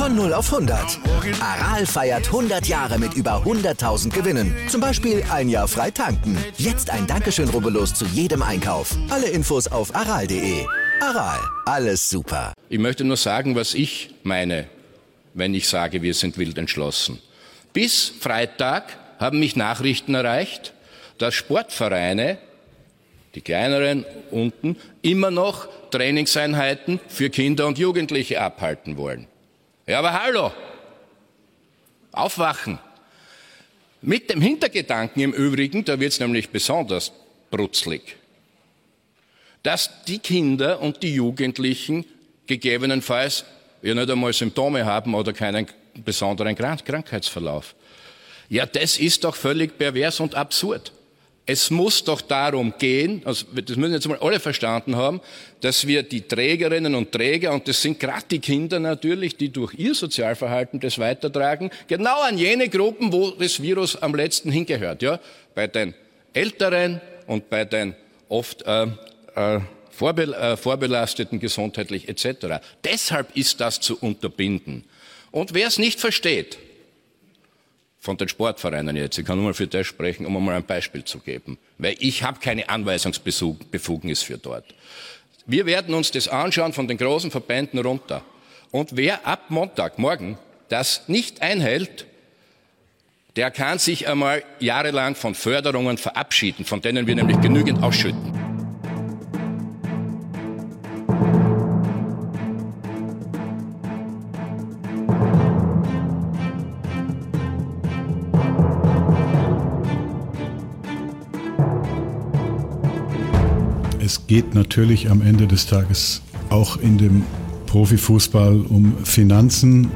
Von 0 auf 100. Aral feiert 100 Jahre mit über 100.000 Gewinnen. Zum Beispiel ein Jahr frei tanken. Jetzt ein Dankeschön, rubbellos zu jedem Einkauf. Alle Infos auf aral.de. Aral, alles super. Ich möchte nur sagen, was ich meine, wenn ich sage, wir sind wild entschlossen. Bis Freitag haben mich Nachrichten erreicht, dass Sportvereine, die kleineren unten, immer noch Trainingseinheiten für Kinder und Jugendliche abhalten wollen. Ja, aber hallo! Aufwachen! Mit dem Hintergedanken im Übrigen, da wird es nämlich besonders brutzlig, dass die Kinder und die Jugendlichen gegebenenfalls ja nicht einmal Symptome haben oder keinen besonderen Krankheitsverlauf. Ja, das ist doch völlig pervers und absurd. Es muss doch darum gehen, also das müssen jetzt mal alle verstanden haben, dass wir die Trägerinnen und Träger, und das sind gerade die Kinder natürlich, die durch ihr Sozialverhalten das weitertragen, genau an jene Gruppen, wo das Virus am letzten hingehört. Ja? Bei den Älteren und bei den oft äh, äh, vorbe äh, vorbelasteten gesundheitlich etc. Deshalb ist das zu unterbinden. Und wer es nicht versteht, von den Sportvereinen jetzt, ich kann nur mal für das sprechen, um mal ein Beispiel zu geben, weil ich habe keine Anweisungsbefugnis für dort. Wir werden uns das anschauen von den großen Verbänden runter. Und wer ab Montag, morgen, das nicht einhält, der kann sich einmal jahrelang von Förderungen verabschieden, von denen wir nämlich genügend ausschütten. Geht natürlich am Ende des Tages auch in dem Profifußball um Finanzen.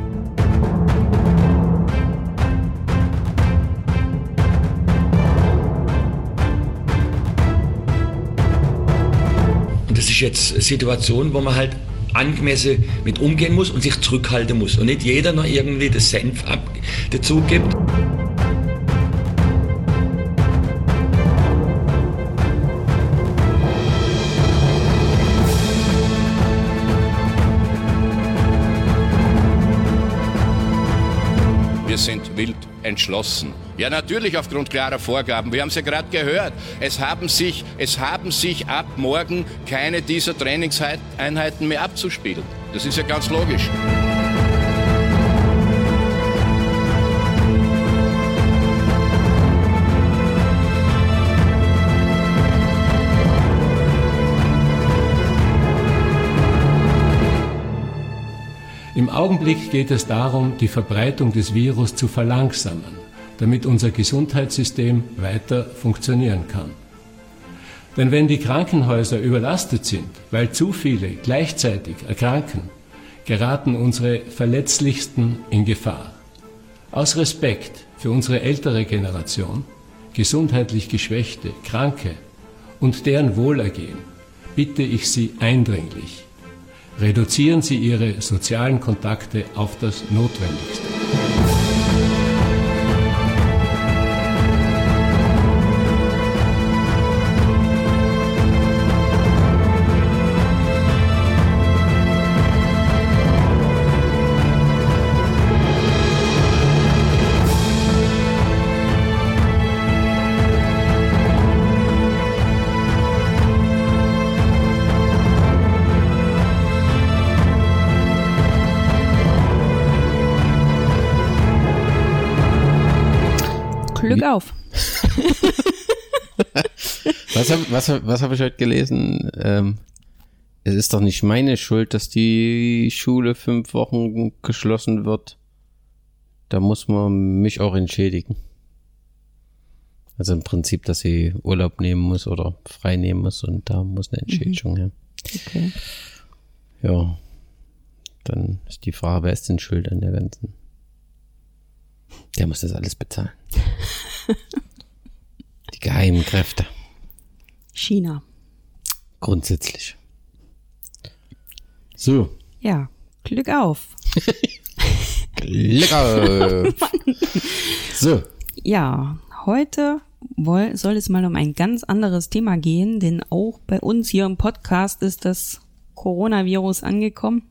Und das ist jetzt eine Situation, wo man halt angemessen mit umgehen muss und sich zurückhalten muss und nicht jeder noch irgendwie das Senf ab dazu gibt. Entschlossen. Ja, natürlich aufgrund klarer Vorgaben. Wir haben es ja gerade gehört. Es haben, sich, es haben sich ab morgen keine dieser Trainingseinheiten mehr abzuspielen. Das ist ja ganz logisch. Im Augenblick geht es darum, die Verbreitung des Virus zu verlangsamen, damit unser Gesundheitssystem weiter funktionieren kann. Denn wenn die Krankenhäuser überlastet sind, weil zu viele gleichzeitig erkranken, geraten unsere Verletzlichsten in Gefahr. Aus Respekt für unsere ältere Generation, gesundheitlich Geschwächte, Kranke und deren Wohlergehen bitte ich Sie eindringlich, reduzieren Sie Ihre sozialen Kontakte auf das Notwendigste. Was habe was, was hab ich heute gelesen? Ähm, es ist doch nicht meine Schuld, dass die Schule fünf Wochen geschlossen wird. Da muss man mich auch entschädigen. Also im Prinzip, dass sie Urlaub nehmen muss oder frei nehmen muss und da muss eine Entschädigung her. Okay. Ja. Dann ist die Frage, wer ist denn schuld an der ganzen? Der muss das alles bezahlen. die geheimen Kräfte. China. Grundsätzlich. So. Ja, Glück auf. Lecker. so. Ja, heute soll es mal um ein ganz anderes Thema gehen, denn auch bei uns hier im Podcast ist das Coronavirus angekommen.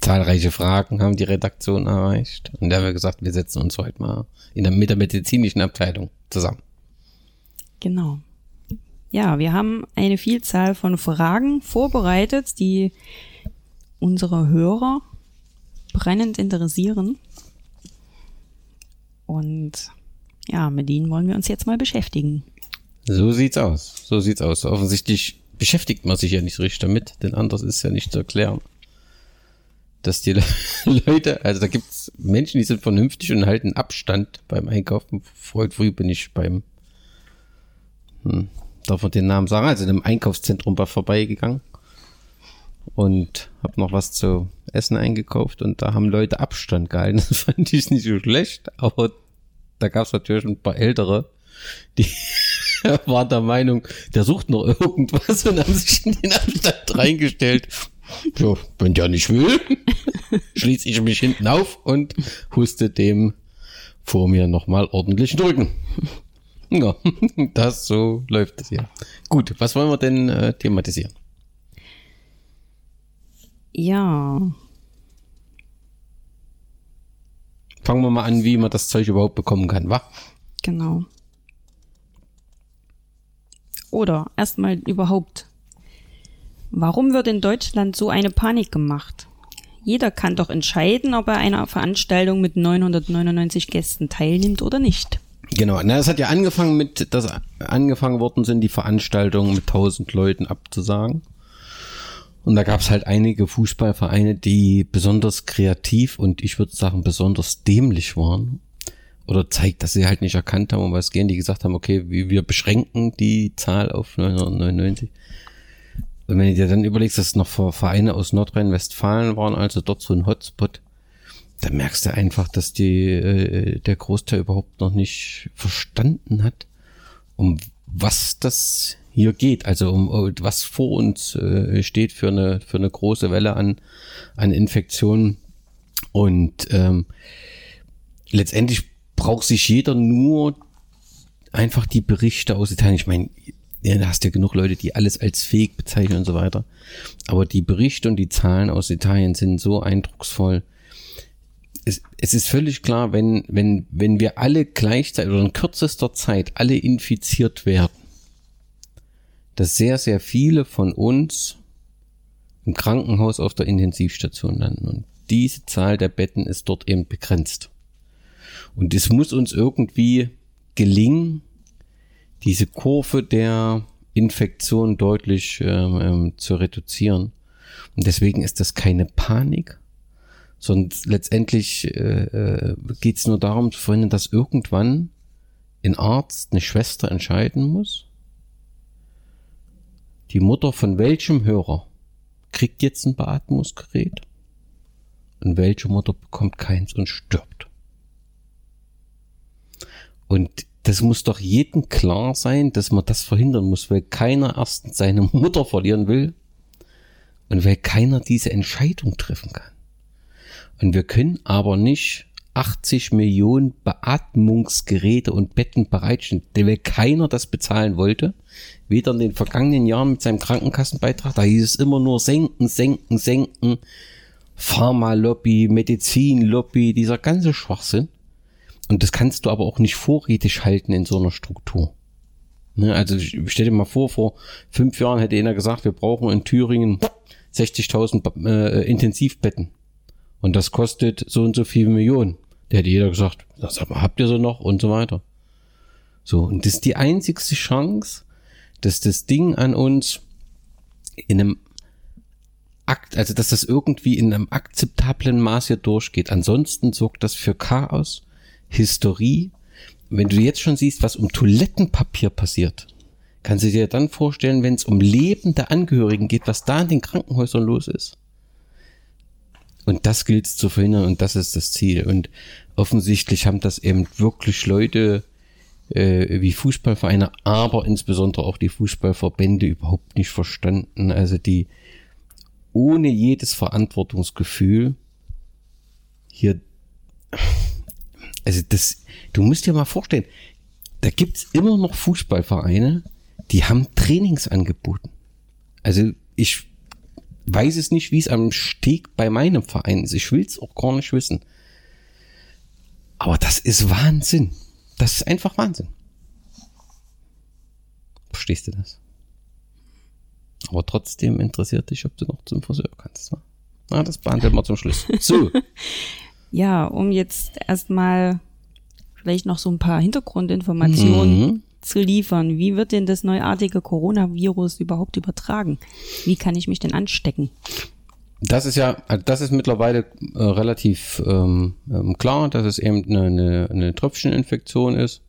zahlreiche Fragen haben die Redaktion erreicht. Und da haben wir gesagt, wir setzen uns heute mal in der, mit der medizinischen Abteilung zusammen. Genau. Ja, wir haben eine Vielzahl von Fragen vorbereitet, die unsere Hörer brennend interessieren. Und ja, mit denen wollen wir uns jetzt mal beschäftigen. So sieht's aus. So sieht's aus. Offensichtlich beschäftigt man sich ja nicht richtig damit, denn anders ist ja nicht zu erklären. Dass die Leute, also da gibt's Menschen, die sind vernünftig und halten Abstand beim Einkaufen. Heute früh bin ich beim, hm, darf man den Namen sagen, also in einem Einkaufszentrum war vorbeigegangen und habe noch was zu essen eingekauft und da haben Leute Abstand gehalten. Das fand ich nicht so schlecht, aber da gab es natürlich ein paar ältere, die waren der Meinung, der sucht noch irgendwas und haben sich in den Abstand reingestellt. So, wenn der nicht will, schließe ich mich hinten auf und huste dem vor mir nochmal ordentlich drücken. Ja, das so läuft es hier. Gut, was wollen wir denn äh, thematisieren? Ja, Fangen wir mal an, wie man das Zeug überhaupt bekommen kann, wa? genau. Oder erstmal überhaupt. Warum wird in Deutschland so eine Panik gemacht? Jeder kann doch entscheiden, ob er einer Veranstaltung mit 999 Gästen teilnimmt oder nicht. Genau, na, es hat ja angefangen mit, dass angefangen worden sind, die Veranstaltungen mit 1000 Leuten abzusagen. Und da gab es halt einige Fußballvereine, die besonders kreativ und ich würde sagen besonders dämlich waren. Oder zeigt, dass sie halt nicht erkannt haben, um was gehen, die gesagt haben, okay, wir beschränken die Zahl auf 999. Und wenn du dir dann überlegst, dass es noch Vereine aus Nordrhein-Westfalen waren, also dort so ein Hotspot, dann merkst du einfach, dass die, äh, der Großteil überhaupt noch nicht verstanden hat, um was das hier geht, also um um was vor uns äh, steht für eine für eine große Welle an an Infektionen und ähm, letztendlich braucht sich jeder nur einfach die Berichte aus Italien. Ich meine, ja, da hast ja genug Leute, die alles als fake bezeichnen und so weiter. Aber die Berichte und die Zahlen aus Italien sind so eindrucksvoll. Es, es ist völlig klar, wenn, wenn, wenn wir alle gleichzeitig oder in kürzester Zeit alle infiziert werden, dass sehr, sehr viele von uns im Krankenhaus auf der Intensivstation landen. Und diese Zahl der Betten ist dort eben begrenzt. Und es muss uns irgendwie gelingen, diese Kurve der Infektion deutlich ähm, ähm, zu reduzieren. Und deswegen ist das keine Panik, sondern letztendlich äh, äh, geht es nur darum zu verhindern, dass irgendwann ein Arzt, eine Schwester entscheiden muss, die Mutter von welchem Hörer kriegt jetzt ein Beatmungsgerät und welche Mutter bekommt keins und stirbt. Und das muss doch jedem klar sein, dass man das verhindern muss, weil keiner erstens seine Mutter verlieren will und weil keiner diese Entscheidung treffen kann. Und wir können aber nicht 80 Millionen Beatmungsgeräte und Betten bereitstellen, weil keiner das bezahlen wollte. Weder in den vergangenen Jahren mit seinem Krankenkassenbeitrag, da hieß es immer nur senken, senken, senken. Pharmalobby, Medizinlobby, dieser ganze Schwachsinn. Und das kannst du aber auch nicht vorrätig halten in so einer Struktur. Ne, also stell dir mal vor, vor fünf Jahren hätte einer gesagt, wir brauchen in Thüringen 60.000 äh, Intensivbetten. Und das kostet so und so viele Millionen. Der hätte jeder gesagt, das habt ihr so noch und so weiter. So, und das ist die einzigste Chance, dass das Ding an uns in einem Akt, also dass das irgendwie in einem akzeptablen Maß hier durchgeht. Ansonsten sorgt das für Chaos, Hysterie. Wenn du jetzt schon siehst, was um Toilettenpapier passiert, kannst du dir dann vorstellen, wenn es um Leben der Angehörigen geht, was da in den Krankenhäusern los ist. Und das gilt es zu verhindern und das ist das Ziel. Und offensichtlich haben das eben wirklich Leute äh, wie Fußballvereine, aber insbesondere auch die Fußballverbände überhaupt nicht verstanden. Also die ohne jedes Verantwortungsgefühl hier, also das, du musst dir mal vorstellen, da gibt's immer noch Fußballvereine, die haben Trainings angeboten. Also ich weiß es nicht, wie es am Steg bei meinem Verein ist. Ich will es auch gar nicht wissen. Aber das ist Wahnsinn. Das ist einfach Wahnsinn. Verstehst du das? Aber trotzdem interessiert dich, ob du noch zum Friseur kannst. wa? Na, das behandeln wir zum Schluss. So, Ja, um jetzt erstmal vielleicht noch so ein paar Hintergrundinformationen Mhm. Zu liefern. Wie wird denn das neuartige Coronavirus überhaupt übertragen? Wie kann ich mich denn anstecken? das ist ja, das ist mittlerweile äh, relativ ähm, ähm, klar, dass es eben eine, eine, eine Tröpfcheninfektion ist.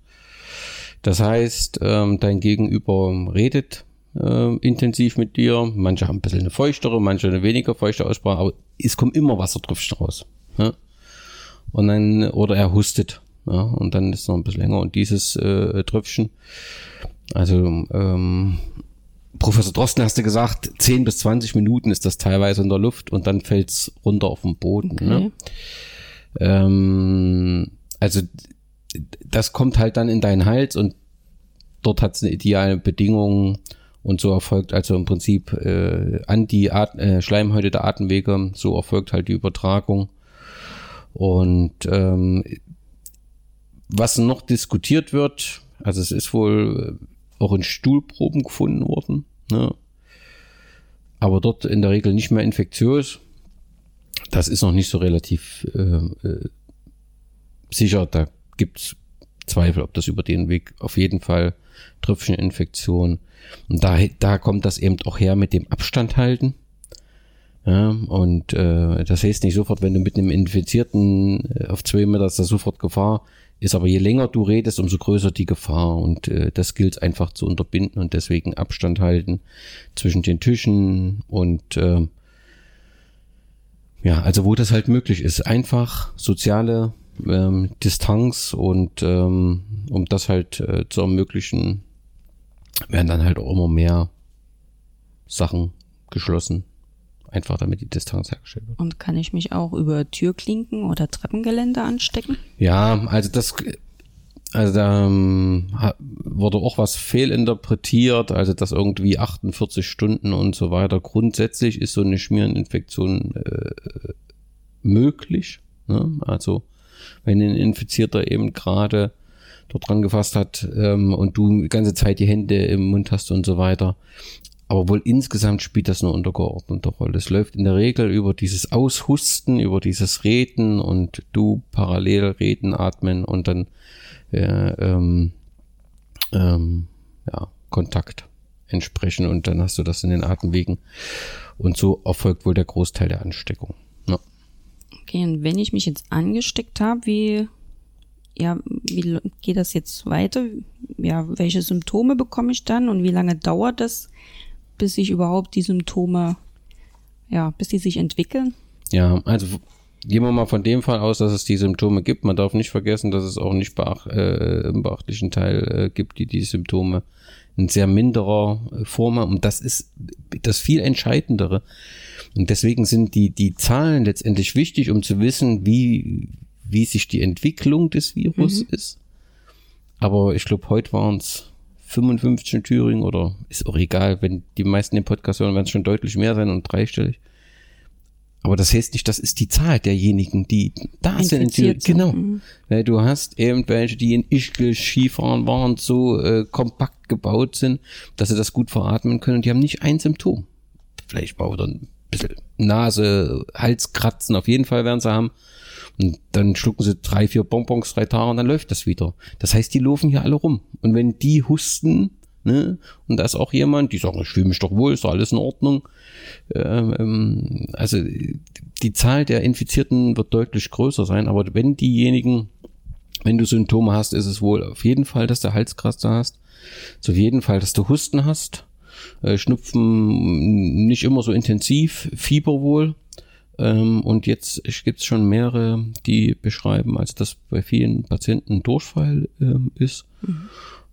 Das heißt, ähm, dein Gegenüber redet äh, intensiv mit dir. Manche haben ein bisschen eine feuchtere, manche eine weniger feuchte Aussprache, aber es kommen immer Wassertröpfchen raus. Ja? Und dann, oder er hustet. Ja? Und dann ist es noch ein bisschen länger. Und dieses äh, Tröpfchen, also ähm, Professor Drosten hast du gesagt, 10 bis 20 Minuten ist das teilweise in der Luft und dann fällt's runter auf den Boden. Ne? Ähm, also das kommt halt dann in deinen Hals und dort hat's eine ideale Bedingung und so erfolgt also im Prinzip äh, an die At äh, Schleimhäute der Atemwege, so erfolgt halt die Übertragung. Und ähm, was noch diskutiert wird, also es ist wohl äh, auch in Stuhlproben gefunden worden, ne? aber dort in der Regel nicht mehr infektiös. Das ist noch nicht so relativ äh, äh, sicher. Da gibt's Zweifel, ob das über den Weg auf jeden Fall Tröpfcheninfektion. Und da, da kommt das eben auch her mit dem Abstand halten. Ja, und äh, das heißt nicht sofort, wenn du mit einem Infizierten äh, auf zwei Meter ist da sofort Gefahr. Ist aber je länger du redest, umso größer die Gefahr. Und äh, das gilt einfach zu unterbinden und deswegen Abstand halten zwischen den Tischen und äh, ja, also wo das halt möglich ist. Einfach soziale ähm, Distanz und ähm, um das halt äh, zu ermöglichen, werden dann halt auch immer mehr Sachen geschlossen. Einfach damit die Distanz hergestellt wird. Und kann ich mich auch über Türklinken oder Treppengeländer anstecken? Ja, also das, also da ähm, wurde auch was fehlinterpretiert, also dass irgendwie 48 Stunden und so weiter. Grundsätzlich ist so eine Schmiereninfektion äh, möglich. Ne? Also wenn ein Infizierter eben gerade dort dran gefasst hat ähm, und du die ganze Zeit die Hände im Mund hast und so weiter. Aber wohl insgesamt spielt das eine untergeordnete Rolle. Es läuft in der Regel über dieses Aushusten, über dieses Reden und du parallel reden, atmen und dann äh, ähm, ähm, ja, Kontakt entsprechen und dann hast du das in den Atemwegen. Und so erfolgt wohl der Großteil der Ansteckung. Ja. Okay, und wenn ich mich jetzt angesteckt habe, wie, ja, wie geht das jetzt weiter? Ja, welche Symptome bekomme ich dann und wie lange dauert das, bis ich überhaupt die Symptome, ja, bis die sich entwickeln? Ja, also gehen wir mal von dem Fall aus, dass es die Symptome gibt. Man darf nicht vergessen, dass es auch nicht beach, äh, im beachtlichen Teil äh, gibt, die die Symptome in sehr minderer äh, Form haben. Und das ist das viel Entscheidendere. Und deswegen sind die, die Zahlen letztendlich wichtig, um zu wissen, wie, wie sich die Entwicklung des Virus ist. Aber ich glaube, heute waren es 55 in Thüringen oder ist auch egal, wenn die meisten den Podcast hören, werden es schon deutlich mehr sein und dreistellig. Aber das heißt nicht, das ist die Zahl derjenigen, die da sind. in Thüringen. Genau. sind, mhm. Weil du hast irgendwelche, die in Ischgl Skifahren waren, so äh, kompakt gebaut sind, dass sie das gut veratmen können und die haben nicht ein Symptom. Vielleicht mal wieder ein bisschen Nase, Halskratzen, auf jeden Fall werden sie haben. Und dann schlucken sie drei, vier Bonbons, drei Tage und dann läuft das wieder. Das heißt, die laufen hier alle rum. Und wenn die husten, ne, und da ist auch jemand, die sagen, ich fühle mich doch wohl, ist doch alles in Ordnung. Ähm, ähm, also die Zahl der Infizierten wird deutlich größer sein, aber wenn diejenigen, wenn du Symptome hast, ist es wohl auf jeden Fall, dass du Halskratzer hast. Ist auf jeden Fall, dass du Husten hast. Äh, Schnupfen nicht immer so intensiv, Fieber wohl. Ähm, und jetzt gibt es schon mehrere, die beschreiben, als dass bei vielen Patienten Durchfall ähm, ist.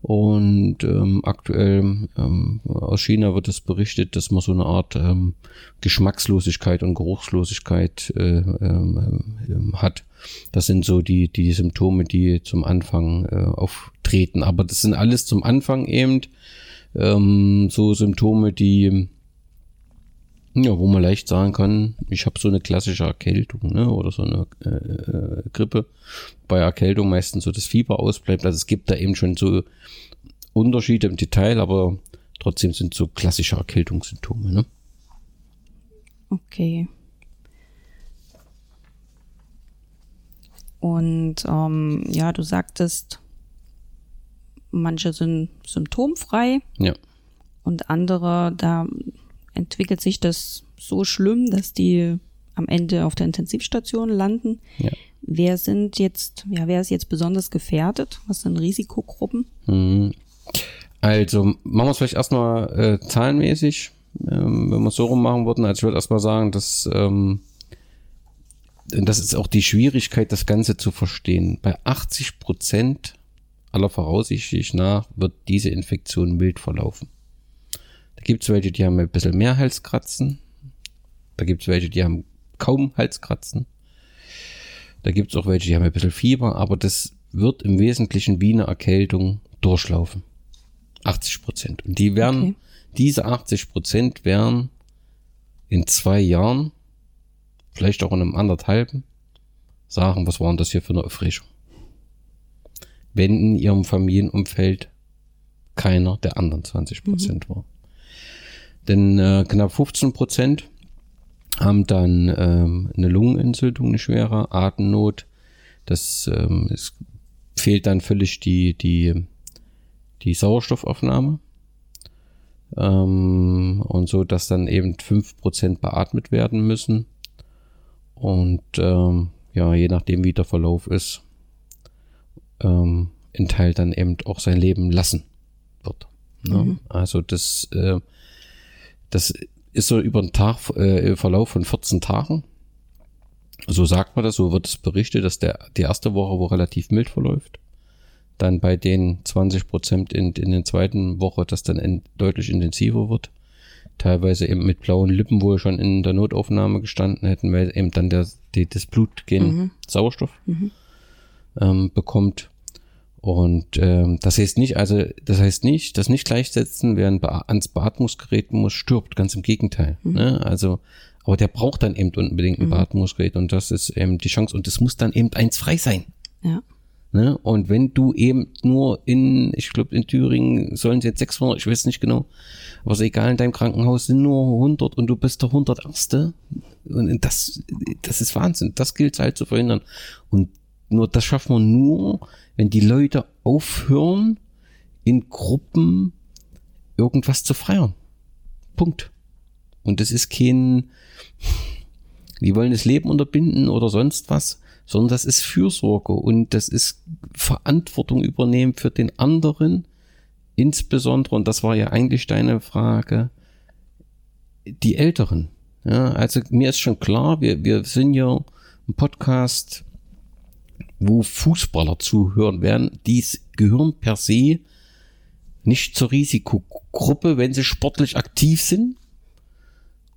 Und ähm, aktuell ähm, aus China wird es berichtet, dass man so eine Art ähm, Geschmackslosigkeit und Geruchslosigkeit äh, ähm, ähm, hat. Das sind so die, die Symptome, die zum Anfang äh, auftreten. Aber das sind alles zum Anfang eben ähm, so Symptome, die Ja, wo man leicht sagen kann, ich habe so eine klassische Erkältung ne, oder so eine äh, äh, Grippe. Bei Erkältung meistens so das Fieber ausbleibt. Also es gibt da eben schon so Unterschiede im Detail, aber trotzdem sind so klassische Erkältungssymptome. Ne? Okay. Und ähm, ja, du sagtest, manche sind symptomfrei Ja. und andere, da entwickelt sich das so schlimm, dass die am Ende auf der Intensivstation landen. Ja. Wer sind jetzt, ja, wer ist jetzt besonders gefährdet? Was sind Risikogruppen? Mhm. Also machen wir es vielleicht erstmal äh, zahlenmäßig, ähm, wenn wir es so rum machen würden. Also ich würde erstmal sagen, dass ähm, das ist auch die Schwierigkeit, das Ganze zu verstehen. Bei 80 Prozent aller Voraussicht nach wird diese Infektion mild verlaufen. Da gibt es welche, die haben ein bisschen mehr Halskratzen. Da gibt es welche, die haben kaum Halskratzen. Da gibt es auch welche, die haben ein bisschen Fieber, aber das wird im Wesentlichen wie eine Erkältung durchlaufen. 80 Prozent. Und die werden, Okay. diese 80 Prozent werden in zwei Jahren, vielleicht auch in einem anderthalben, sagen, was war denn das hier für eine Erfrischung? Wenn in ihrem Familienumfeld keiner der anderen 20 Prozent war. Denn äh, knapp 15 Prozent haben dann ähm, eine Lungenentzündung, eine schwere Atemnot. Das ähm, es fehlt dann völlig die, die, die Sauerstoffaufnahme. Ähm, und so, dass dann eben 5% beatmet werden müssen. Und ähm, ja, je nachdem, wie der Verlauf ist, ähm, ein Teil dann eben auch sein Leben lassen wird. Ne? Also das, äh, das ist so über den Tag, äh, Verlauf von 14 Tagen. So sagt man das, so wird es berichtet, dass der, die erste Woche wo relativ mild verläuft. Dann bei den 20 Prozent in, in der zweiten Woche, das dann in, deutlich intensiver wird. Teilweise eben mit blauen Lippen, wo wir schon in der Notaufnahme gestanden hätten, weil eben dann der, die, das Blut gen Sauerstoff ähm, bekommt. Und ähm, das heißt nicht, also das heißt nicht, das nicht gleichsetzen, wer ans Beatmungsgerät muss, stirbt, ganz im Gegenteil. Ne? Also, aber der braucht dann eben unbedingt ein Beatmungsgerät und das ist eben die Chance und es muss dann eben eins frei sein. Ja. Ne? Und wenn du eben nur in, ich glaube in Thüringen sollen es jetzt 600, ich weiß nicht genau, aber ist egal, in deinem Krankenhaus sind nur 100 und du bist der 101. Und das, das ist Wahnsinn. Das gilt halt zu verhindern. Und nur das schaffen wir nur, wenn die Leute aufhören, in Gruppen irgendwas zu feiern. Punkt. Und das ist kein, die wollen das Leben unterbinden oder sonst was, sondern das ist Fürsorge und das ist Verantwortung übernehmen für den anderen, insbesondere, und das war ja eigentlich deine Frage, die Älteren. Ja, also mir ist schon klar, wir, wir sind ja ein Podcast, wo Fußballer zuhören werden. Dies gehören per se nicht zur Risikogruppe, wenn sie sportlich aktiv sind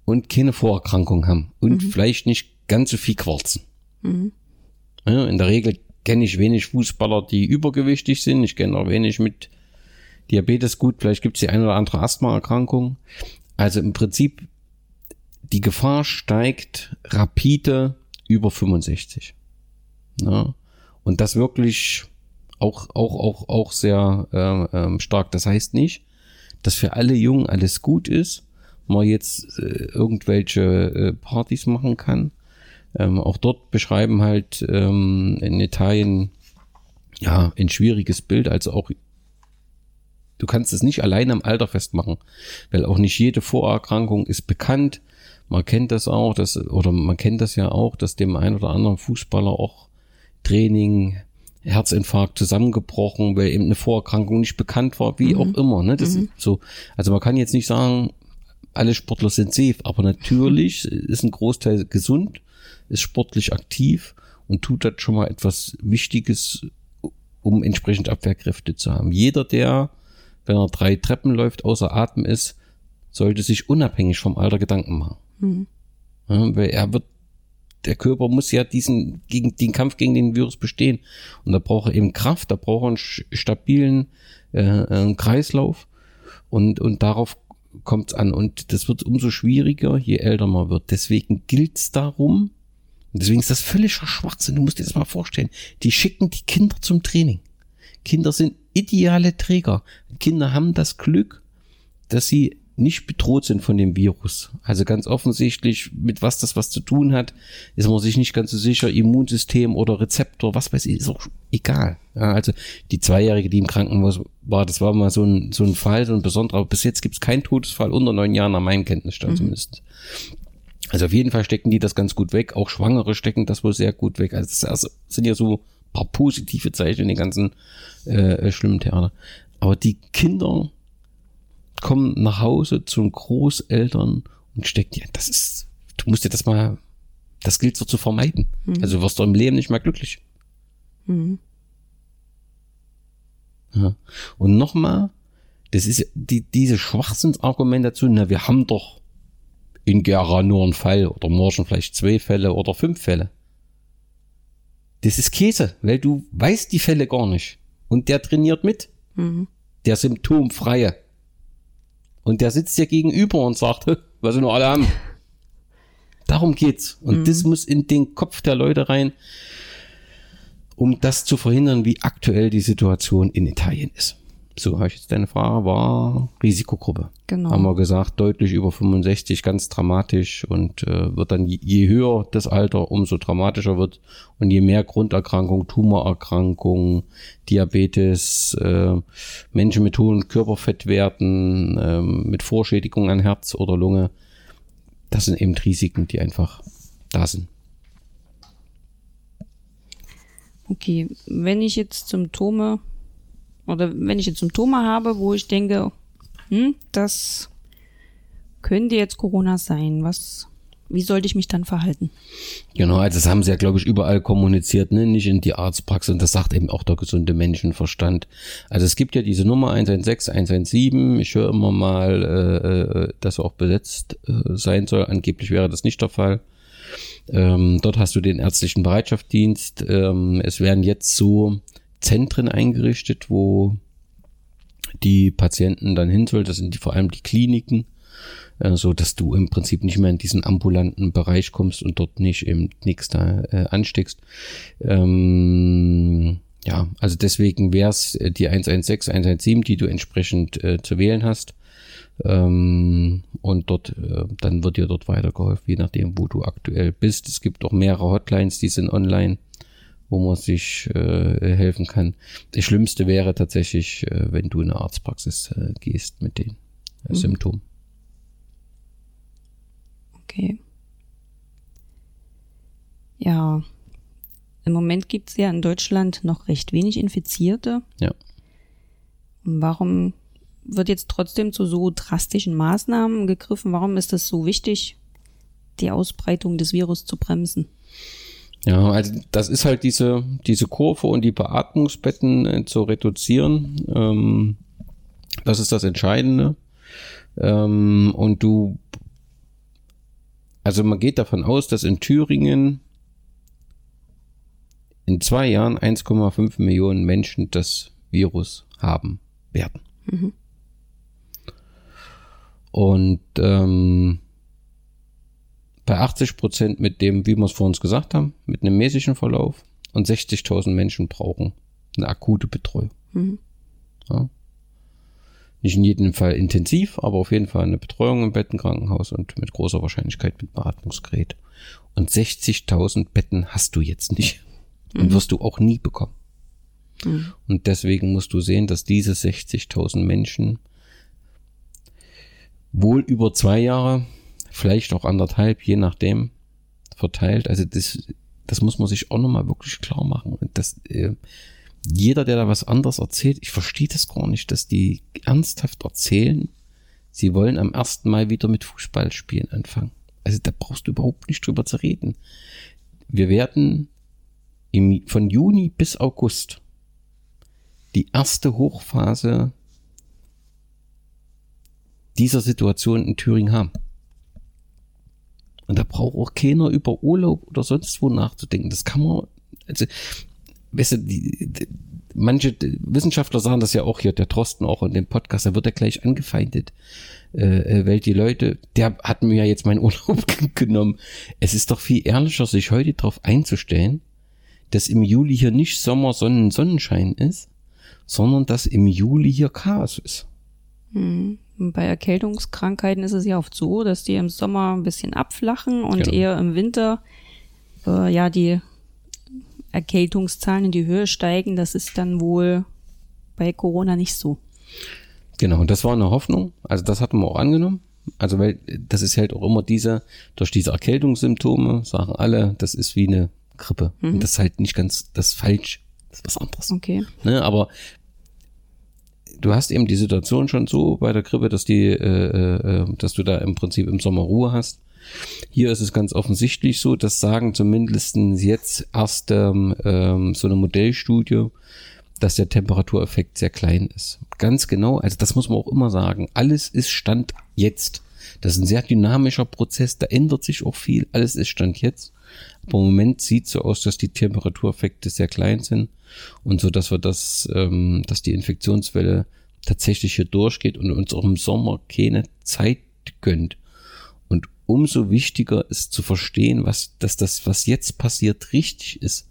und keine Vorerkrankung haben und vielleicht nicht ganz so viel quarzen. Ja, in der Regel kenne ich wenig Fußballer, die übergewichtig sind. Ich kenne auch wenig mit Diabetes. Gut, vielleicht gibt es die eine oder andere Asthmaerkrankung. Also im Prinzip, die Gefahr steigt rapide über 65. Ja, und das wirklich auch, auch, auch, auch sehr äh, ähm, stark. Das heißt nicht, dass für alle Jungen alles gut ist, man jetzt äh, irgendwelche äh, Partys machen kann. Ähm, auch dort beschreiben halt ähm, in Italien ja ein schwieriges Bild. Also auch du kannst es nicht allein am Alter festmachen, weil auch nicht jede Vorerkrankung ist bekannt. Man kennt das auch, dass, oder man kennt das ja auch, dass dem einen oder anderen Fußballer auch Training, Herzinfarkt zusammengebrochen, weil eben eine Vorerkrankung nicht bekannt war, wie auch immer. Ne? Das ist so. Also man kann jetzt nicht sagen, alle Sportler sind safe, aber natürlich ist ein Großteil gesund, ist sportlich aktiv und tut das schon mal etwas Wichtiges, um entsprechend Abwehrkräfte zu haben. Jeder, der, wenn er drei Treppen läuft, außer Atem ist, sollte sich unabhängig vom Alter Gedanken machen. Ja, weil er wird, der Körper muss ja diesen, gegen, den Kampf gegen den Virus bestehen. Und da braucht er eben Kraft, da braucht er einen stabilen äh, äh, Kreislauf. Und, und darauf kommt's an. Und das wird umso schwieriger, je älter man wird. Deswegen gilt's darum, und deswegen ist das völliger Schwachsinn. Du musst dir das mal vorstellen. Die schicken die Kinder zum Training. Kinder sind ideale Träger. Kinder haben das Glück, dass sie nicht bedroht sind von dem Virus. Also ganz offensichtlich, mit was das was zu tun hat, ist man sich nicht ganz so sicher. Immunsystem oder Rezeptor, was weiß ich, ist auch egal. Ja, also die Zweijährige, die im Krankenhaus war, das war mal so ein, so ein Fall, so ein besonderer. Aber bis jetzt gibt es keinen Todesfall unter neun Jahren nach meinem Kenntnisstand mhm. zumindest. Also auf jeden Fall stecken die das ganz gut weg. Auch Schwangere stecken das wohl sehr gut weg. Also das also, sind ja so paar positive Zeichen in den ganzen äh, schlimmen Theater. Aber die Kinder kommen nach Hause zu den Großeltern und steckt ja, das ist, du musst dir das mal, das gilt so zu vermeiden. Mhm. Also wirst du im Leben nicht mehr glücklich. Mhm. Ja. Und nochmal, das ist die, diese Schwachsinnsargumentation, na, wir haben doch in Gera nur einen Fall oder morgen vielleicht zwei Fälle oder fünf Fälle. Das ist Käse, weil du weißt die Fälle gar nicht. Und der trainiert mit. Mhm. Der Symptomfreie. Und der sitzt dir gegenüber und sagt, was sie nur alle haben. Darum geht's. Und mhm. das muss in den Kopf der Leute rein, um das zu verhindern, wie aktuell die Situation in Italien ist. So, habe ich jetzt deine Frage, war Risikogruppe. Genau. Haben wir gesagt, deutlich über 65, ganz dramatisch und äh, wird dann je, je höher das Alter, umso dramatischer wird und je mehr Grunderkrankung, Tumorerkrankung, Diabetes, äh, Menschen mit hohen Körperfettwerten, äh, mit Vorschädigung an Herz oder Lunge, das sind eben Risiken, die einfach da sind. Okay, wenn ich jetzt Symptome oder wenn ich jetzt Symptome habe, wo ich denke, hm, das könnte jetzt Corona sein, was, wie sollte ich mich dann verhalten? Genau, also das haben sie ja, glaube ich, überall kommuniziert, ne? nicht in die Arztpraxis. Und das sagt eben auch der gesunde Menschenverstand. Also es gibt ja diese Nummer 116, 117. Ich höre immer mal, äh, äh, dass auch besetzt äh, sein soll. Angeblich wäre das nicht der Fall. Ähm, dort hast du den ärztlichen Bereitschaftsdienst. Ähm, es werden jetzt so Zentren eingerichtet, wo die Patienten dann hin sollen. Das sind die, vor allem die Kliniken, äh, so dass du im Prinzip nicht mehr in diesen ambulanten Bereich kommst und dort nicht eben nichts da äh, ansteckst. Ähm, ja, also deswegen wäre es äh, die 116, 117, die du entsprechend äh, zu wählen hast. Ähm, und dort, äh, dann wird dir dort weitergeholfen, je nachdem, wo du aktuell bist. Es gibt auch mehrere Hotlines, die sind online wo man sich äh, helfen kann. Das Schlimmste wäre tatsächlich, äh, wenn du in eine Arztpraxis äh, gehst mit den äh, mhm. Symptomen. Okay. Ja, im Moment gibt es ja in Deutschland noch recht wenig Infizierte. Ja. Warum wird jetzt trotzdem zu so drastischen Maßnahmen gegriffen? Warum ist es so wichtig, die Ausbreitung des Virus zu bremsen? Ja, also das ist halt diese, diese Kurve und die Beatmungsbetten äh, zu reduzieren. Ähm, das ist das Entscheidende. Ähm, und du, also man geht davon aus, dass in Thüringen in zwei Jahren 1,5 Millionen Menschen das Virus haben werden. Mhm. Und ähm, bei 80 Prozent mit dem, wie wir es vor uns gesagt haben, mit einem mäßigen Verlauf und 60.000 Menschen brauchen eine akute Betreuung. Mhm. Ja. Nicht in jedem Fall intensiv, aber auf jeden Fall eine Betreuung im Bettenkrankenhaus und mit großer Wahrscheinlichkeit mit Beatmungsgerät. Und 60.000 Betten hast du jetzt nicht und mhm. wirst du auch nie bekommen. Mhm. Und deswegen musst du sehen, dass diese 60.000 Menschen wohl über zwei Jahre vielleicht auch anderthalb, je nachdem, verteilt. Also das, das muss man sich auch nochmal wirklich klar machen. Das, äh, jeder, der da was anderes erzählt, ich verstehe das gar nicht, dass die ernsthaft erzählen, sie wollen am 1. Mai wieder mit Fußballspielen anfangen. Also da brauchst du überhaupt nicht drüber zu reden. Wir werden im, von Juni bis August die erste Hochphase dieser Situation in Thüringen haben. Und da braucht auch keiner über Urlaub oder sonst wo nachzudenken. Das kann man, also, weißt du, die, die, manche Wissenschaftler sagen das ja auch hier, der Drosten auch in dem Podcast, da wird er gleich angefeindet. Äh, äh weil die Leute, der hat mir ja jetzt meinen Urlaub genommen. Es ist doch viel ehrlicher, sich heute darauf einzustellen, dass im Juli hier nicht Sommer, Sonnen, Sonnenschein ist, sondern dass im Juli hier Chaos ist. Hm. Bei Erkältungskrankheiten ist es ja oft so, dass die im Sommer ein bisschen abflachen und Genau. eher im Winter äh, ja die Erkältungszahlen in die Höhe steigen. Das ist dann wohl bei Corona nicht so. Genau, und das war eine Hoffnung. Also das hatten wir auch angenommen. Also weil das ist halt auch immer diese, durch diese Erkältungssymptome sagen alle, das ist wie eine Grippe. Und das ist halt nicht ganz, das ist falsch. Das ist was anderes. Okay. Ne, aber du hast eben die Situation schon so bei der Grippe, dass die, äh, äh, dass du da im Prinzip im Sommer Ruhe hast. Hier ist es ganz offensichtlich so, das sagen zumindest jetzt erst ähm, ähm, so eine Modellstudie, dass der Temperatureffekt sehr klein ist. Ganz genau, also das muss man auch immer sagen. Alles ist Stand jetzt. Das ist ein sehr dynamischer Prozess, da ändert sich auch viel. Alles ist Stand jetzt. Aber im Moment sieht so aus, dass die Temperatureffekte sehr klein sind und so, dass wir das, ähm, dass die Infektionswelle tatsächlich hier durchgeht und uns auch im Sommer keine Zeit gönnt. Und umso wichtiger ist zu verstehen, was, dass das, was jetzt passiert, richtig ist.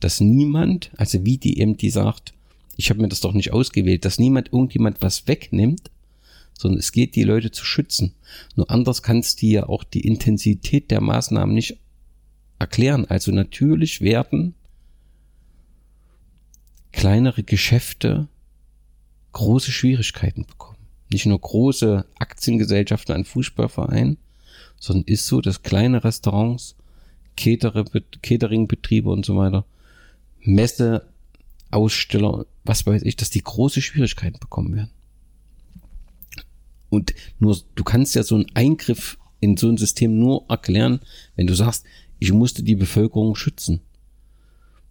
Dass niemand, also wie die die sagt, ich habe mir das doch nicht ausgewählt, dass niemand irgendjemand was wegnimmt, sondern es geht, die Leute zu schützen. Nur anders kannst du ja auch die Intensität der Maßnahmen nicht erklären. Also natürlich werden kleinere Geschäfte große Schwierigkeiten bekommen. Nicht nur große Aktiengesellschaften an Fußballvereinen, sondern ist so, dass kleine Restaurants, Cateringbetriebe und so weiter, Messe, Aussteller, was weiß ich, dass die große Schwierigkeiten bekommen werden. Und nur, du kannst ja so einen Eingriff in so ein System nur erklären, wenn du sagst, ich musste die Bevölkerung schützen.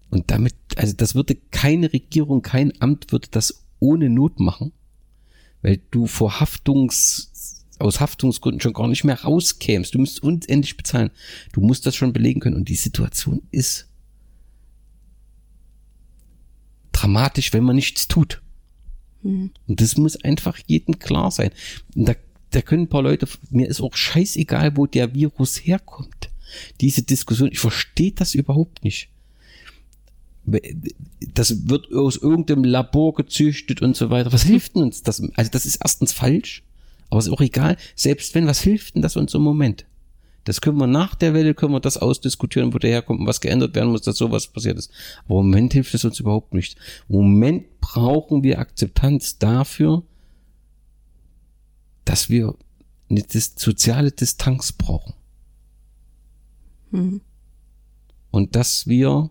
Und damit, also das würde keine Regierung, kein Amt würde das ohne Not machen, weil du vor Haftungs, aus Haftungsgründen schon gar nicht mehr rauskämst. Du müsst unendlich bezahlen. Du musst das schon belegen können. Und die Situation ist dramatisch, wenn man nichts tut. Und das muss einfach jedem klar sein. Und da, da können ein paar Leute, mir ist auch scheißegal, wo der Virus herkommt. Diese Diskussion, ich verstehe das überhaupt nicht. Das wird aus irgendeinem Labor gezüchtet und so weiter. Was hilft denn uns das? Also das ist erstens falsch, aber ist auch egal. Selbst wenn, was hilft denn das uns im Moment? Das können wir nach der Welle, können wir das ausdiskutieren, wo der herkommt und was geändert werden muss, dass sowas passiert ist. Aber im Moment hilft es uns überhaupt nicht. Im Moment brauchen wir Akzeptanz dafür, dass wir eine soziale Distanz brauchen. Und dass wir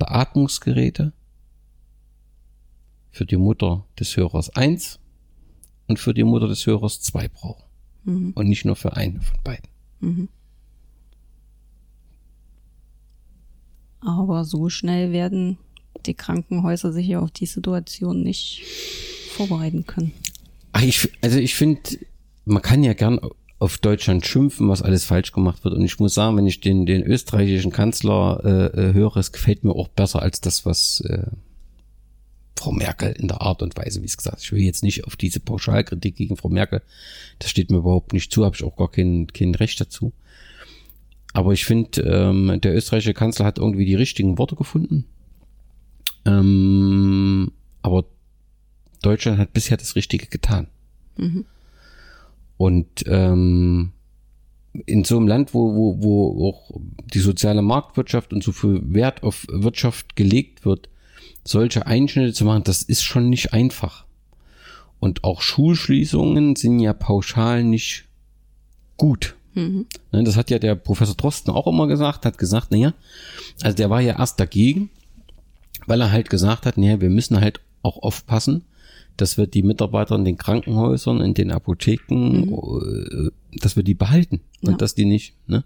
Beatmungsgeräte für die Mutter des Hörers 1 und für die Mutter des Hörers 2 brauchen. Und nicht nur für eine von beiden. Aber so schnell werden die Krankenhäuser sich ja auf die Situation nicht vorbereiten können. Ach, ich, also ich finde, man kann ja gern auf Deutschland schimpfen, was alles falsch gemacht wird. Und ich muss sagen, wenn ich den, den österreichischen Kanzler äh, äh, höre, es gefällt mir auch besser als das, was äh, Frau Merkel in der Art und Weise, wie es gesagt, ich will jetzt nicht auf diese Pauschalkritik gegen Frau Merkel, das steht mir überhaupt nicht zu, habe ich auch gar kein, kein Recht dazu. Aber ich finde, ähm, der österreichische Kanzler hat irgendwie die richtigen Worte gefunden. Ähm, aber Deutschland hat bisher das Richtige getan. Und ähm, in so einem Land, wo, wo, wo auch die soziale Marktwirtschaft und so viel Wert auf Wirtschaft gelegt wird, solche Einschnitte zu machen, das ist schon nicht einfach. Und auch Schulschließungen sind ja pauschal nicht gut. Ne, das hat ja der Professor Drosten auch immer gesagt, hat gesagt, naja, also der war ja erst dagegen, weil er halt gesagt hat, naja, wir müssen halt auch aufpassen, dass wir die Mitarbeiter in den Krankenhäusern, in den Apotheken, äh, dass wir die behalten und Ja. dass die nicht, ne?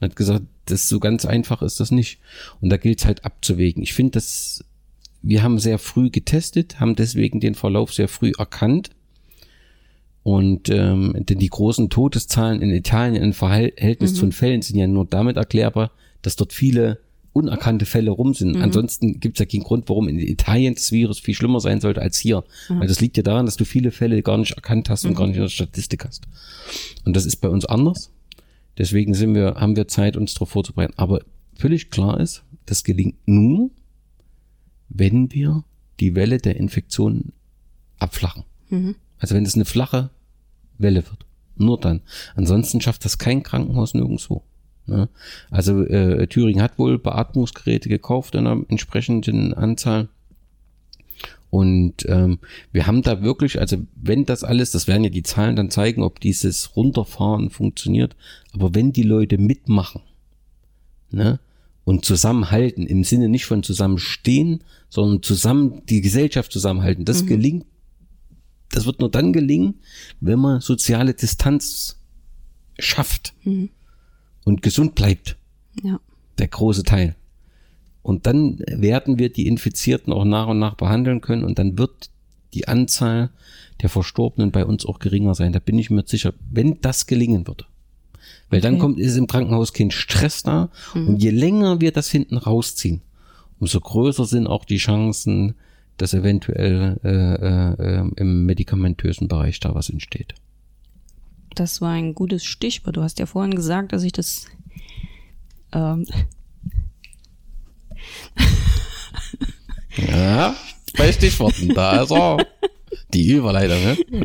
Und hat gesagt, das so ganz einfach ist das nicht. Und da gilt es halt abzuwägen. Ich finde, dass wir haben sehr früh getestet, haben deswegen den Verlauf sehr früh erkannt. Und ähm, denn die großen Todeszahlen in Italien im Verhältnis zu den Fällen sind ja nur damit erklärbar, dass dort viele unerkannte Fälle rum sind. Mhm. Ansonsten gibt es ja keinen Grund, warum in Italien das Virus viel schlimmer sein sollte als hier. Weil das liegt ja daran, dass du viele Fälle gar nicht erkannt hast und Mhm. gar nicht in der Statistik hast. Und das ist bei uns anders. Deswegen sind wir, haben wir Zeit, uns darauf vorzubereiten. Aber völlig klar ist, das gelingt nur, wenn wir die Welle der Infektion abflachen. Also wenn es eine flache Welle wird. Nur dann. Ansonsten schafft das kein Krankenhaus nirgendwo. Ne? Also äh, Thüringen hat wohl Beatmungsgeräte gekauft in einer entsprechenden Anzahl. Und ähm, wir haben da wirklich, also wenn das alles, das werden ja die Zahlen dann zeigen, ob dieses Runterfahren funktioniert, aber wenn die Leute mitmachen ne, und zusammenhalten, im Sinne nicht von zusammenstehen, sondern zusammen die Gesellschaft zusammenhalten, das gelingt, das wird nur dann gelingen, wenn man soziale Distanz schafft und gesund bleibt Ja. der große Teil. Und dann werden wir die Infizierten auch nach und nach behandeln können und dann wird die Anzahl der Verstorbenen bei uns auch geringer sein. Da bin ich mir sicher, wenn das gelingen würde. Weil dann Okay. kommt, ist im Krankenhaus kein Stress da. Und je länger wir das hinten rausziehen, umso größer sind auch die Chancen, dass eventuell äh, äh, äh, im medikamentösen Bereich da was entsteht. Das war ein gutes Stichwort. Du hast ja vorhin gesagt, dass ich das ähm, Ja, bei Stichworten, da ist er. Die Überleitung, ne?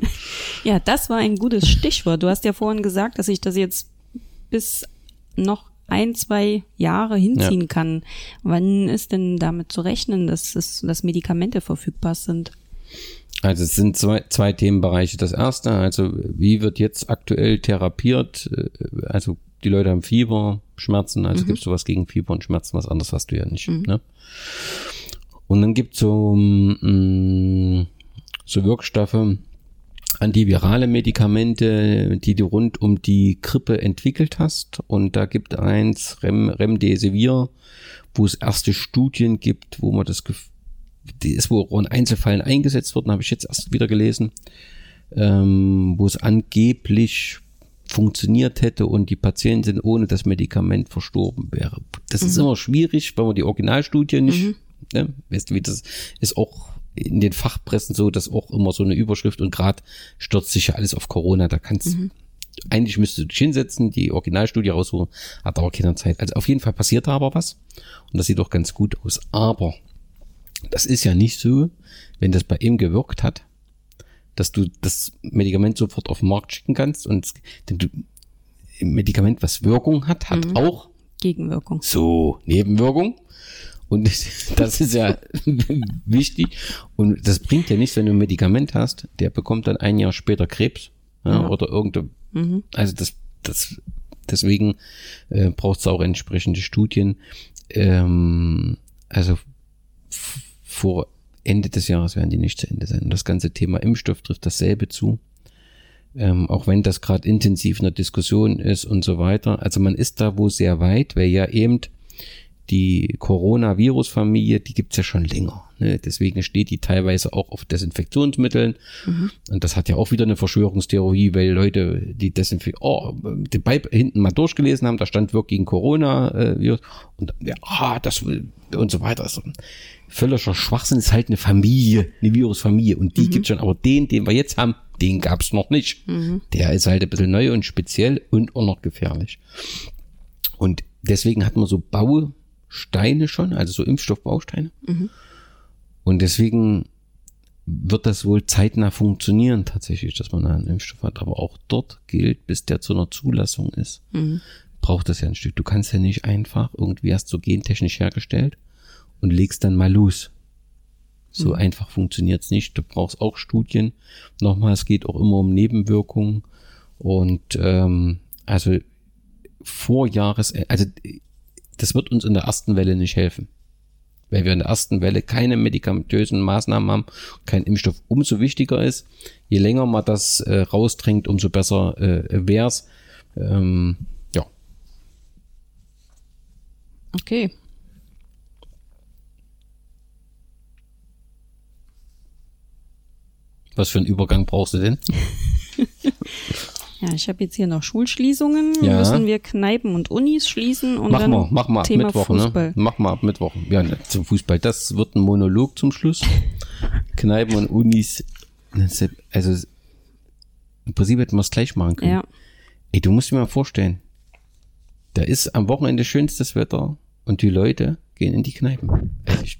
Ja, das war ein gutes Stichwort. Du hast ja vorhin gesagt, dass ich das jetzt bis noch ein, zwei Jahre hinziehen kann. Wann ist denn damit zu rechnen, dass, es, dass Medikamente verfügbar sind? Also es sind zwei, zwei Themenbereiche. Das erste, also wie wird jetzt aktuell therapiert? Äh, Also die Leute haben Fieber, Schmerzen, also gibt's sowas gegen Fieber und Schmerzen, was anderes hast du ja nicht. Ne? Und dann gibt's so, mm, so Wirkstoffe, antivirale Medikamente, die du rund um die Grippe entwickelt hast. Und da gibt eins, Rem, Remdesivir, wo es erste Studien gibt, wo man das, gef- die ist auch in Einzelfällen eingesetzt worden, habe ich jetzt erst wieder gelesen, ähm, wo es angeblich funktioniert hätte und die Patientin ohne das Medikament verstorben wäre. Das ist immer schwierig, weil man die Originalstudie nicht, ne, weißt du, wie das ist auch in den Fachpressen so, dass auch immer so eine Überschrift und gerade stürzt sich ja alles auf Corona, da kannst eigentlich müsstest du dich hinsetzen, die Originalstudie raussuchen, hat aber keine Zeit. Also auf jeden Fall passiert da aber was und das sieht doch ganz gut aus. Aber das ist ja nicht so, wenn das bei ihm gewirkt hat, dass du das Medikament sofort auf den Markt schicken kannst und denn Medikament, was Wirkung hat, hat auch Gegenwirkung. so Nebenwirkung. Und das ist ja wichtig. Und das bringt ja nichts, wenn du ein Medikament hast, der bekommt dann ein Jahr später Krebs ja, oder irgendeine. Also das, das deswegen äh, braucht es auch entsprechende Studien. Ähm, also vor Ende des Jahres werden die nicht zu Ende sein. Und das ganze Thema Impfstoff trifft dasselbe zu. Ähm, auch wenn das gerade intensiv in der Diskussion ist und so weiter. Also man ist da wo sehr weit, weil ja eben die Coronavirus-Familie, die gibt's ja schon länger. Ne? Deswegen steht die teilweise auch auf Desinfektionsmitteln. Und das hat ja auch wieder eine Verschwörungstheorie, weil Leute die Desinfektion, oh, den Pipe hinten mal durchgelesen haben, da stand wirklich gegen Corona-Virus. und ja, ah, das will und so weiter. Also, völliger Schwachsinn ist halt eine Familie, eine Virusfamilie. Und die gibt's schon. Aber den, den wir jetzt haben, den gab's noch nicht. Der ist halt ein bisschen neu und speziell und auch noch gefährlich. Und deswegen hat man so Bausteine schon, also so Impfstoffbausteine. Und deswegen wird das wohl zeitnah funktionieren tatsächlich, dass man einen Impfstoff hat. Aber auch dort gilt, bis der zu einer Zulassung ist, braucht das ja ein Stück. Du kannst ja nicht einfach irgendwie erst so gentechnisch hergestellt und legst dann mal los. So einfach funktioniert's nicht. Du brauchst auch Studien. Nochmal, es geht auch immer um Nebenwirkungen. Und ähm, also vor Jahres, also das wird uns in der ersten Welle nicht helfen. Weil wir in der ersten Welle keine medikamentösen Maßnahmen haben, kein Impfstoff, umso wichtiger ist, je länger man das äh, rausdrängt, umso besser äh, wär's. Ähm, Okay. was für einen Übergang brauchst du denn? Ja, ich habe jetzt hier noch Schulschließungen. Ja. Müssen wir Kneipen und Unis schließen und Mach dann mal, mach mal ab Thema Mittwoch, Fußball. ne? Mach mal ab Mittwoch. Ja, ne, zum Fußball. Das wird ein Monolog zum Schluss. Kneipen und Unis. Also, im Prinzip hätten wir es gleich machen können. Ja. Ey, du musst dir mal vorstellen, da ist am Wochenende schönstes Wetter und die Leute gehen in die Kneipen. Also ich,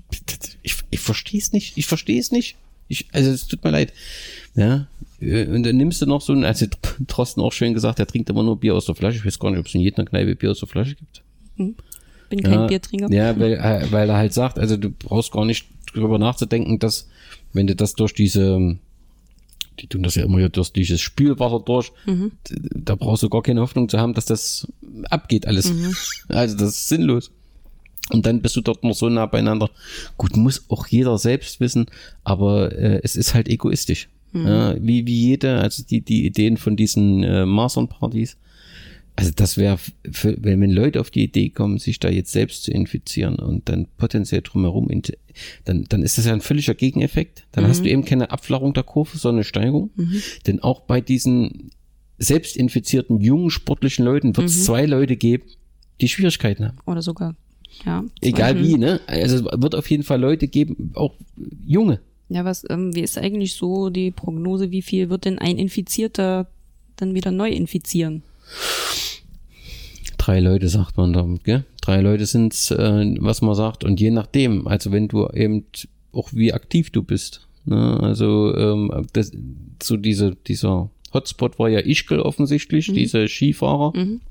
ich, ich verstehe es nicht. Ich verstehe es nicht. Ich, also es tut mir leid. Ja. Und dann nimmst du noch so ein, also Trosten auch schön gesagt, der trinkt immer nur Bier aus der Flasche. Ich weiß gar nicht, ob es in jeder Kneipe Bier aus der Flasche gibt. Bin kein ja, Biertrinker. Ja, weil, äh, weil er halt sagt, also du brauchst gar nicht drüber nachzudenken, dass wenn du das durch diese, die tun das ja immer hier durch dieses Spülwasser durch, Mhm. da brauchst du gar keine Hoffnung zu haben, dass das abgeht alles. Mhm. Also das ist sinnlos. Und dann bist du dort noch so nah beieinander. Gut, muss auch jeder selbst wissen, aber äh, es ist halt egoistisch. Mhm. Ja, wie, wie jede, also die, die Ideen von diesen äh, Masern-Partys. Also das wäre, wenn, wenn Leute auf die Idee kommen, sich da jetzt selbst zu infizieren und dann potenziell drumherum, dann, dann ist das ja ein völliger Gegeneffekt. Dann hast du eben keine Abflachung der Kurve, sondern eine Steigerung. Denn auch bei diesen selbstinfizierten jungen sportlichen Leuten wird es zwei Leute geben, die Schwierigkeiten haben. Oder sogar, ja. Egal wie, ne? Also es wird auf jeden Fall Leute geben, auch junge. Ja, was, ähm, wie ist eigentlich so die Prognose, wie viel wird denn ein Infizierter dann wieder neu infizieren? Drei Leute sagt man damit, gell? Drei Leute sind's, äh, was man sagt. Und je nachdem, also wenn du eben auch wie aktiv du bist. Ne? Also ähm, das, so diese, dieser Hotspot war ja Ischgl offensichtlich, diese Skifahrer. Ähm,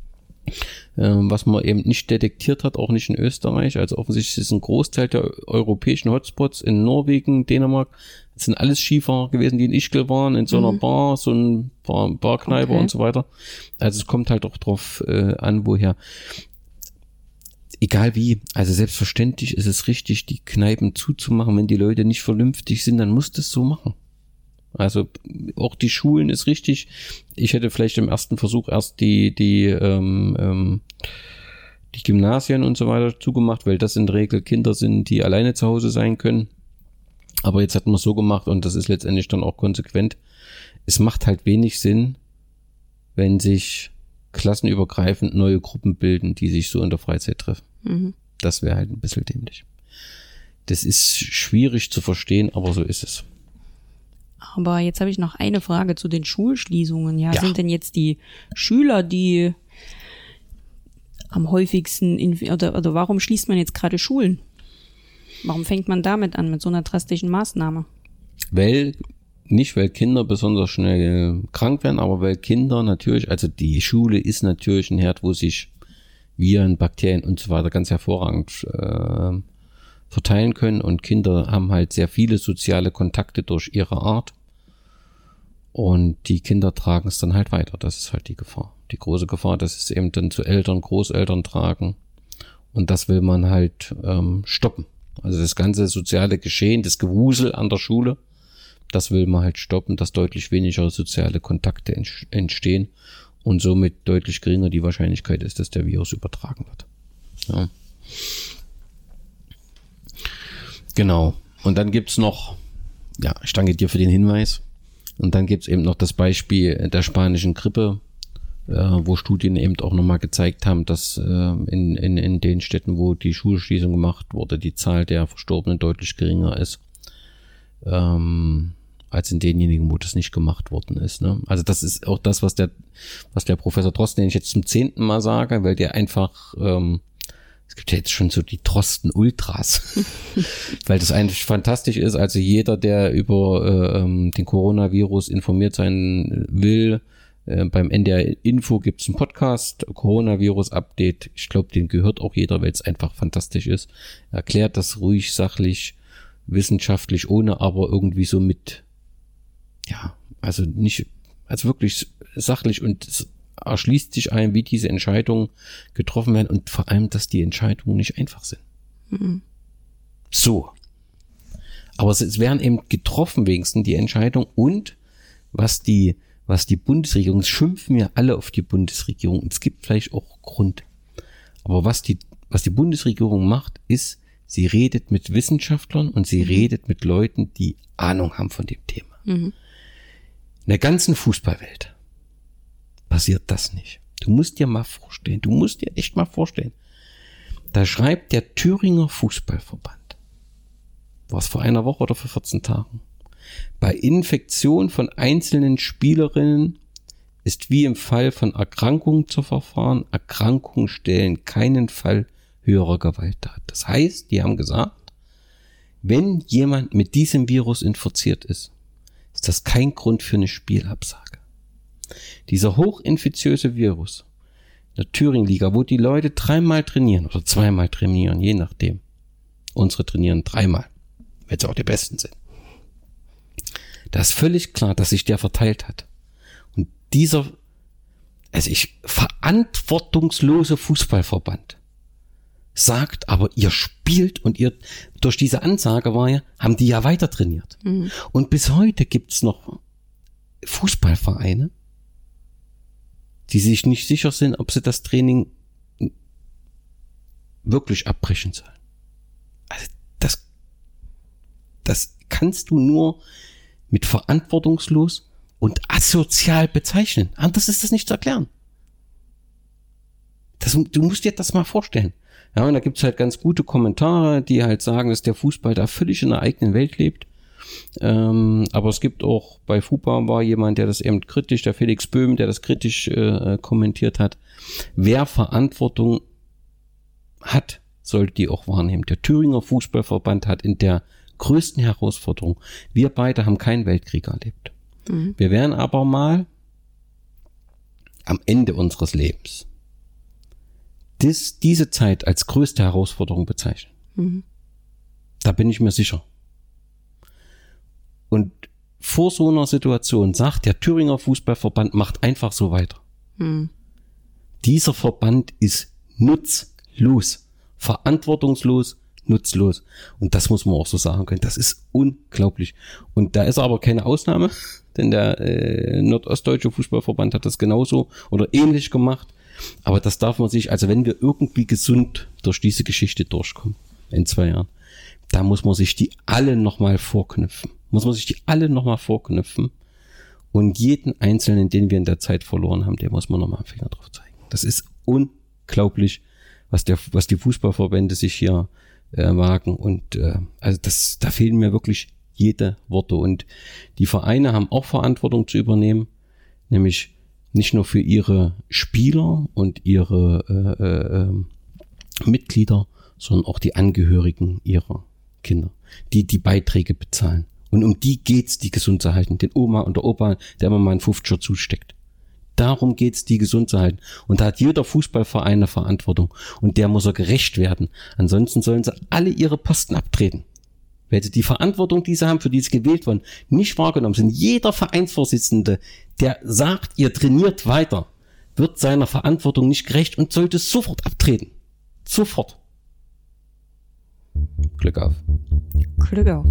was man eben nicht detektiert hat, auch nicht in Österreich. Also offensichtlich ist ein Großteil der europäischen Hotspots in Norwegen, Dänemark, das sind alles Skifahrer gewesen, die in Ischgl waren, in so einer Bar, so ein Bar, Barkneipe Okay. und so weiter. Also es kommt halt auch drauf äh, an, woher. Egal wie, also selbstverständlich ist es richtig, die Kneipen zuzumachen. Wenn die Leute nicht vernünftig sind, dann muss das so machen. Also auch die Schulen ist richtig. Ich hätte vielleicht im ersten Versuch erst die, die, ähm, ähm, die Gymnasien und so weiter zugemacht, weil das in der Regel Kinder sind, die alleine zu Hause sein können. Aber jetzt hat man es so gemacht und das ist letztendlich dann auch konsequent. Es macht halt wenig Sinn, wenn sich klassenübergreifend neue Gruppen bilden, die sich so in der Freizeit treffen. Das wäre halt ein bisschen dämlich. Das ist schwierig zu verstehen, aber so ist es. Aber jetzt habe ich noch eine Frage zu den Schulschließungen. Ja, Ja. sind denn jetzt die Schüler, die am häufigsten, in, oder, oder warum schließt man jetzt gerade Schulen? Warum fängt man damit an, mit so einer drastischen Maßnahme? Weil, nicht weil Kinder besonders schnell krank werden, aber weil Kinder natürlich, also die Schule ist natürlich ein Herd, wo sich Viren, Bakterien und so weiter ganz hervorragend äh, verteilen können und Kinder haben halt sehr viele soziale Kontakte durch ihre Art und die Kinder tragen es dann halt weiter. Das ist halt die Gefahr. Die große Gefahr, dass es eben dann zu Eltern, Großeltern tragen und das will man halt ähm, stoppen. Also das ganze soziale Geschehen, das Gewusel an der Schule, das will man halt stoppen, dass deutlich weniger soziale Kontakte ents- entstehen und somit deutlich geringer die Wahrscheinlichkeit ist, dass der Virus übertragen wird. Ja. Genau. Und dann gibt's noch, ja, ich danke dir für den Hinweis. Und dann gibt's eben noch das Beispiel der spanischen Grippe, äh, wo Studien eben auch nochmal gezeigt haben, dass äh, in, in, in den Städten, wo die Schulschließung gemacht wurde, die Zahl der Verstorbenen deutlich geringer ist ähm, als in denjenigen, wo das nicht gemacht worden ist. Ne? Also das ist auch das, was der, was der Professor Drosten, den ich jetzt zum zehnten Mal sage, weil der einfach, ähm, es gibt ja jetzt schon so die Drosten Ultras, weil das eigentlich fantastisch ist. Also jeder, der über äh, ähm, den Coronavirus informiert sein will, äh, beim NDR Info gibt's einen Podcast, Coronavirus Update. Ich glaube, den gehört auch jeder, weil es einfach fantastisch ist. Erklärt das ruhig, sachlich, wissenschaftlich, ohne aber irgendwie so mit, ja, also nicht, also wirklich sachlich und erschließt sich ein, wie diese Entscheidungen getroffen werden und vor allem, dass die Entscheidungen nicht einfach sind. So. Aber es, es werden eben getroffen wenigstens die Entscheidung und was die, was die Bundesregierung, es schimpfen ja alle auf die Bundesregierung, und es gibt vielleicht auch Grund. Aber was die, was die Bundesregierung macht, ist, sie redet mit Wissenschaftlern und sie redet mit Leuten, die Ahnung haben von dem Thema. In der ganzen Fußballwelt passiert das nicht. Du musst dir mal vorstellen, du musst dir echt mal vorstellen. Da schreibt der Thüringer Fußballverband, war es vor einer Woche oder vor 14 Tagen, bei Infektion von einzelnen Spielerinnen ist wie im Fall von Erkrankungen zu verfahren. Erkrankungen stellen keinen Fall höherer Gewalt dar. Das heißt, die haben gesagt, wenn jemand mit diesem Virus infiziert ist, ist das kein Grund für eine Spielabsage. Dieser hochinfiziöse Virus der Thüringen-Liga, wo die Leute dreimal trainieren oder zweimal trainieren, je nachdem. Unsere trainieren dreimal, wenn sie auch die Besten sind. Da ist völlig klar, dass sich der verteilt hat. Und dieser, also ich, verantwortungslose Fußballverband sagt, aber ihr spielt und ihr, durch diese Ansage war ja, haben die ja weiter trainiert. Mhm. Und bis heute gibt's noch Fußballvereine, die sich nicht sicher sind, ob sie das Training wirklich abbrechen sollen. Also das, das kannst du nur mit verantwortungslos und asozial bezeichnen. Anders ist das nicht zu erklären. Das, du musst dir das mal vorstellen. Ja, und da gibt's halt ganz gute Kommentare, die halt sagen, dass der Fußball da völlig in einer eigenen Welt lebt. Ähm, aber es gibt auch bei FUPA war jemand, der das eben kritisch, der Felix Böhm, der das kritisch äh, kommentiert hat. Wer Verantwortung hat, sollte die auch wahrnehmen. Der Thüringer Fußballverband hat in der größten Herausforderung, wir beide haben keinen Weltkrieg erlebt. Mhm. Wir werden aber mal am Ende unseres Lebens dies, diese Zeit als größte Herausforderung bezeichnen. Mhm. Da bin ich mir sicher. Und vor so einer Situation sagt der Thüringer Fußballverband, macht einfach so weiter. Mhm. Dieser Verband ist nutzlos, verantwortungslos, nutzlos. Und das muss man auch so sagen können. Das ist unglaublich. Und da ist aber keine Ausnahme, denn der äh, Nordostdeutsche Fußballverband hat das genauso oder ähnlich gemacht. Aber das darf man sich, also wenn wir irgendwie gesund durch diese Geschichte durchkommen, in zwei Jahren, da muss man sich die alle nochmal vorknüpfen. Muss man sich die alle nochmal vorknüpfen. Und jeden Einzelnen, den wir in der Zeit verloren haben, der muss man nochmal einen Finger drauf zeigen. Das ist unglaublich, was der, was die Fußballverbände sich hier äh, wagen. Und äh, also das, da fehlen mir wirklich jede Worte. Und die Vereine haben auch Verantwortung zu übernehmen, nämlich nicht nur für ihre Spieler und ihre äh, äh, ähm, Mitglieder, sondern auch die Angehörigen ihrer Kinder, die die Beiträge bezahlen. Und um die geht's, die gesund zu halten. Den Oma und der Opa, der immer mal einen 50 zusteckt. Darum geht's, die gesund zu halten. Und da hat jeder Fußballverein eine Verantwortung. Und der muss er gerecht werden. Ansonsten sollen sie alle ihre Posten abtreten. Weil sie die Verantwortung, die sie haben, für die sie gewählt wurden, nicht wahrgenommen sind. Jeder Vereinsvorsitzende, der sagt, ihr trainiert weiter, wird seiner Verantwortung nicht gerecht und sollte sofort abtreten. Sofort. Glück auf. Glück auf.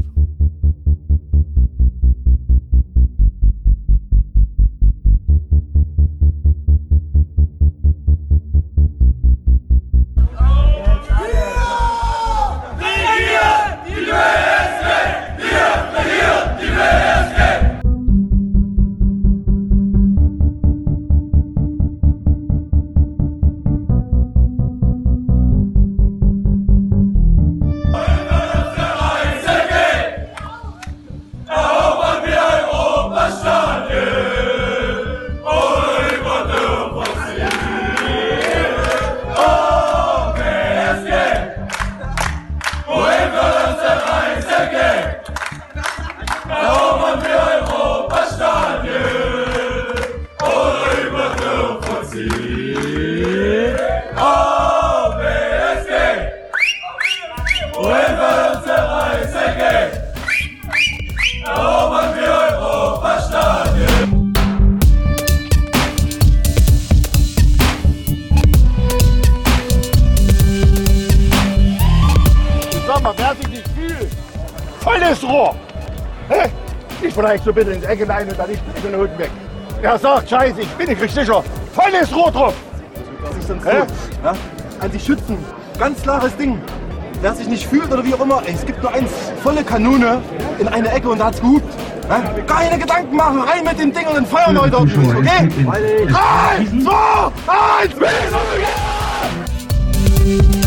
So bitte ins Ecke rein und dann nicht mit den Noten weg. Er sagt, scheiße, ich bin nicht sicher. Volles Rohr drauf. Das ist dann so. Ja? An die Schützen. Ganz klares Ding. Wer sich nicht fühlt oder wie auch immer, ey, es gibt nur eins, volle Kanone in eine Ecke und da hat's gehupt. Ja? Keine Gedanken machen, rein mit dem Ding und dann feuern wir heute ordentlich, okay? Drei, zwei, eins, Von